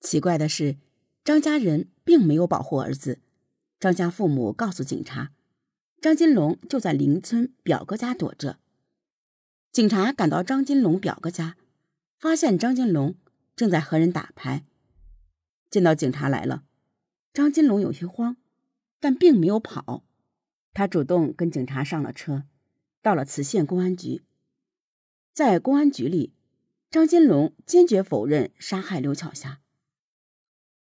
奇怪的是，张家人并没有保护儿子。张家父母告诉警察，张金龙就在邻村表哥家躲着。警察赶到张金龙表哥家，发现张金龙正在和人打牌。见到警察来了，张金龙有些慌，但并没有跑。他主动跟警察上了车，到了磁县公安局。在公安局里，张金龙坚决否认杀害刘巧霞。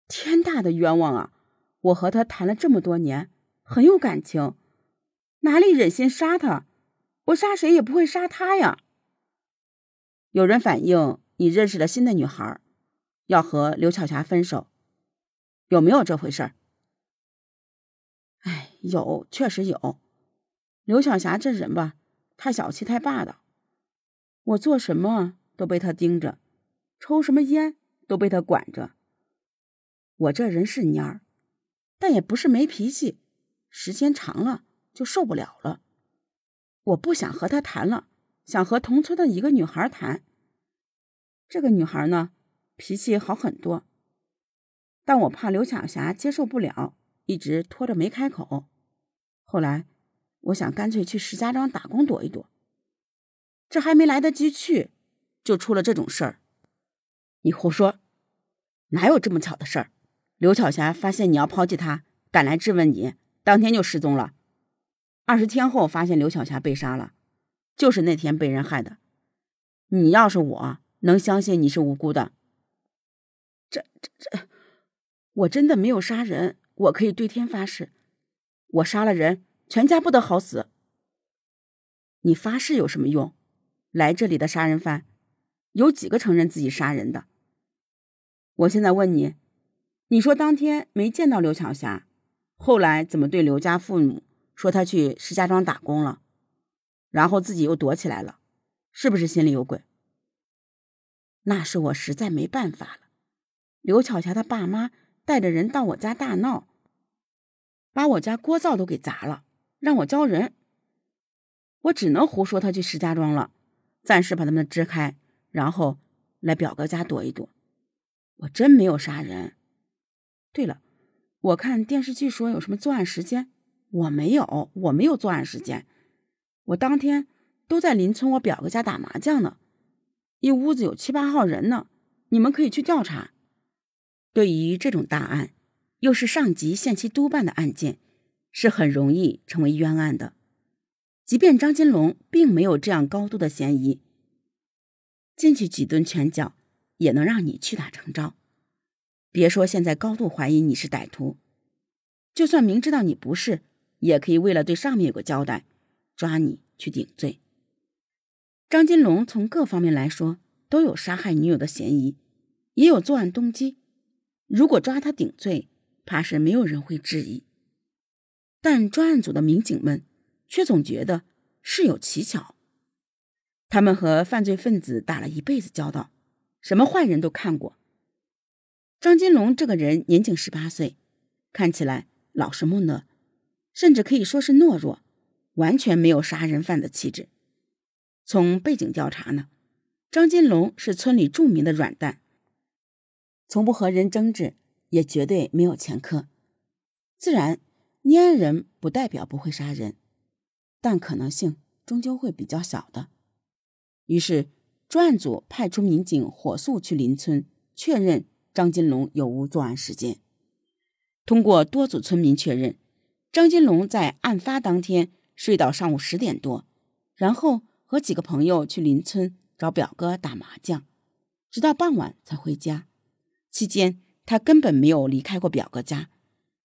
天大的冤枉啊！我和他谈了这么多年，很有感情，哪里忍心杀他？我杀谁也不会杀他呀！有人反映你认识了新的女孩，要和刘巧霞分手，有没有这回事儿？哎，有，确实有。刘巧霞这人吧，太小气，太霸道。我做什么都被他盯着，抽什么烟都被他管着。我这人是蔫儿，但也不是没脾气，时间长了就受不了了。我不想和他谈了，想和同村的一个女孩谈。这个女孩呢，脾气好很多，但我怕刘巧霞接受不了。一直拖着没开口，后来我想干脆去石家庄打工躲一躲，这还没来得及去，就出了这种事儿。你胡说，哪有这么巧的事儿？刘巧霞发现你要抛弃她，赶来质问你，当天就失踪了。二十天后发现刘巧霞被杀了，就是那天被人害的。你要是我，能相信你是无辜的？这这这，我真的没有杀人。我可以对天发誓，我杀了人，全家不得好死。你发誓有什么用？来这里的杀人犯，有几个承认自己杀人的？我现在问你，你说当天没见到刘巧霞，后来怎么对刘家父母说她去石家庄打工了，然后自己又躲起来了，是不是心里有鬼？那是我实在没办法了。刘巧霞的爸妈。带着人到我家大闹，把我家锅灶都给砸了，让我交人。我只能胡说他去石家庄了，暂时把他们支开，然后来表哥家躲一躲。我真没有杀人。对了，我看电视剧说有什么作案时间，我没有，我没有作案时间。我当天都在邻村我表哥家打麻将呢，一屋子有七八号人呢，你们可以去调查。对于这种大案，又是上级限期督办的案件，是很容易成为冤案的。即便张金龙并没有这样高度的嫌疑，进去几顿拳脚，也能让你屈打成招。别说现在高度怀疑你是歹徒，就算明知道你不是，也可以为了对上面有个交代，抓你去顶罪。张金龙从各方面来说都有杀害女友的嫌疑，也有作案动机。如果抓他顶罪，怕是没有人会质疑。但专案组的民警们却总觉得事有蹊跷。他们和犯罪分子打了一辈子交道，什么坏人都看过。张金龙这个人年仅十八岁，看起来老实木讷，甚至可以说是懦弱，完全没有杀人犯的气质。从背景调查呢，张金龙是村里著名的软蛋。从不和人争执，也绝对没有前科。自然，蔫人不代表不会杀人，但可能性终究会比较小的。于是，专案组派出民警火速去邻村确认张金龙有无作案时间。通过多组村民确认，张金龙在案发当天睡到上午十点多，然后和几个朋友去邻村找表哥打麻将，直到傍晚才回家。期间，他根本没有离开过表哥家。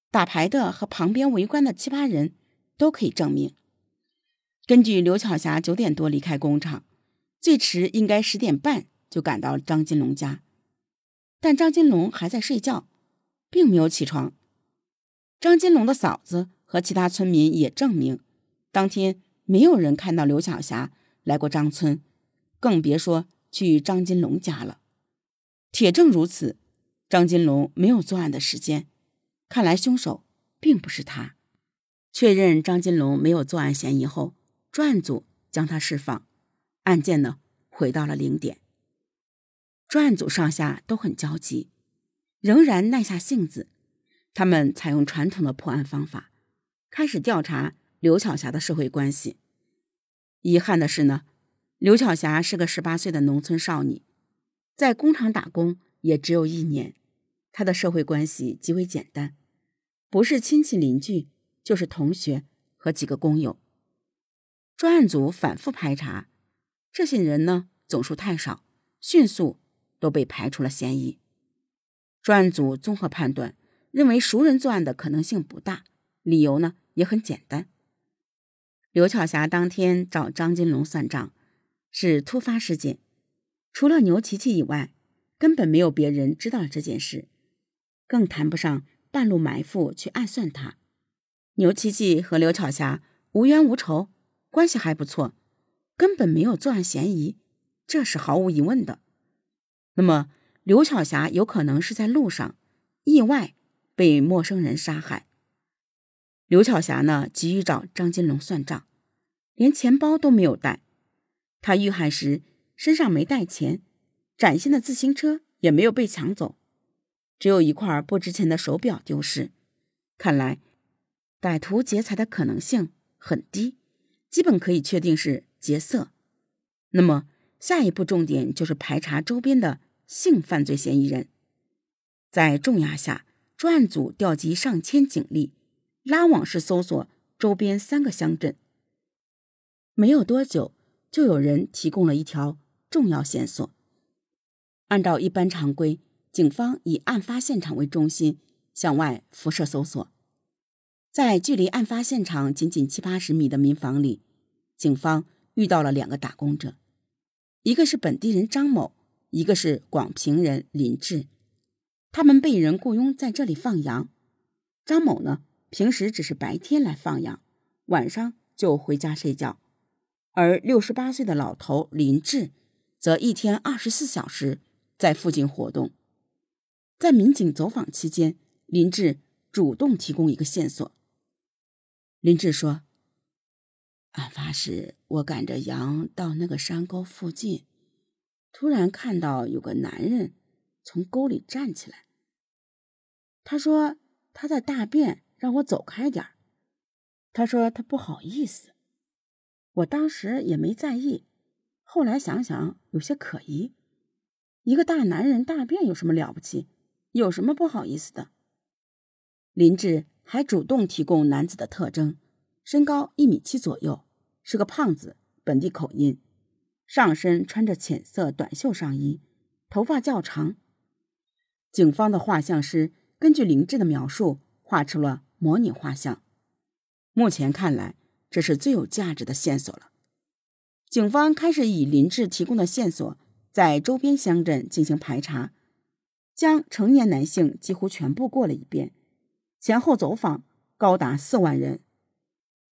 打牌的和旁边围观的七八人都可以证明。根据刘巧霞九点多离开工厂，最迟应该十点半就赶到张金龙家，但张金龙还在睡觉，并没有起床。张金龙的嫂子和其他村民也证明，当天没有人看到刘晓霞来过张村，更别说去张金龙家了。铁证如此。张金龙没有作案的时间，看来凶手并不是他。确认张金龙没有作案嫌疑后，专案组将他释放，案件呢回到了零点。专案组上下都很焦急，仍然耐下性子，他们采用传统的破案方法，开始调查刘巧霞的社会关系。遗憾的是呢，刘巧霞是个十八岁的农村少女，在工厂打工也只有一年，她的社会关系极为简单，不是亲戚邻居，就是同学和几个工友。专案组反复排查，这些人呢总数太少，迅速都被排除了嫌疑。专案组综合判断，认为熟人作案的可能性不大，理由呢也很简单。刘巧霞当天找张金龙算账，是突发事件，除了牛琪琪以外，根本没有别人知道这件事，更谈不上半路埋伏去暗算他。牛琪琪和刘巧霞无冤无仇。关系还不错，根本没有作案嫌疑，这是毫无疑问的。那么，刘巧霞有可能是在路上意外被陌生人杀害。刘巧霞呢，急于找张金龙算账，连钱包都没有带。他遇害时身上没带钱，崭新的自行车也没有被抢走，只有一块不值钱的手表丢失。看来，歹徒劫财的可能性很低。基本可以确定是劫色，那么下一步重点就是排查周边的性犯罪嫌疑人。在重压下，专案组调集上千警力，拉网式搜索周边三个乡镇。没有多久，就有人提供了一条重要线索。按照一般常规，警方以案发现场为中心向外辐射搜索。在距离案发现场仅仅七八十米的民房里，警方遇到了两个打工者，一个是本地人张某，一个是广平人林志。他们被人雇佣在这里放羊。张某呢，平时只是白天来放羊，晚上就回家睡觉；而六十八岁的老头林志，则一天二十四小时在附近活动。在民警走访期间，林志主动提供一个线索。林志说：“案发时，我赶着羊到那个山沟附近，突然看到有个男人从沟里站起来。他说他在大便，让我走开点他说他不好意思。我当时也没在意，后来想想有些可疑。一个大男人大便有什么了不起？有什么不好意思的？”林志。还主动提供男子的特征：身高一米七左右，是个胖子，本地口音，上身穿着浅色短袖上衣，头发较长。警方的画像师根据林志的描述画出了模拟画像。目前看来，这是最有价值的线索了。警方开始以林志提供的线索，在周边乡镇进行排查，将成年男性几乎全部过了一遍。前后走访高达四万人，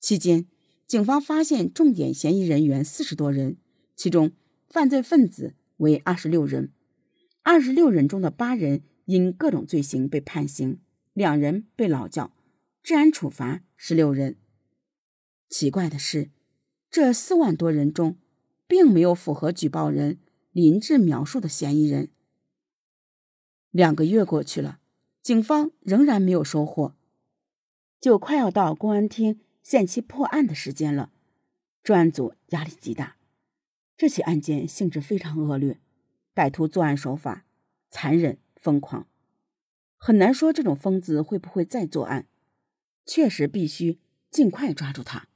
期间，警方发现重点嫌疑人员四十多人，其中犯罪分子为二十六人，二十六人中的八人因各种罪行被判刑，两人被劳教，治安处罚十六人。奇怪的是，这四万多人中，并没有符合举报人林志描述的嫌疑人。两个月过去了。警方仍然没有收获，就快要到公安厅限期破案的时间了。专案组压力极大，这起案件性质非常恶劣，歹徒作案手法残忍疯狂，很难说这种疯子会不会再作案。确实必须尽快抓住他。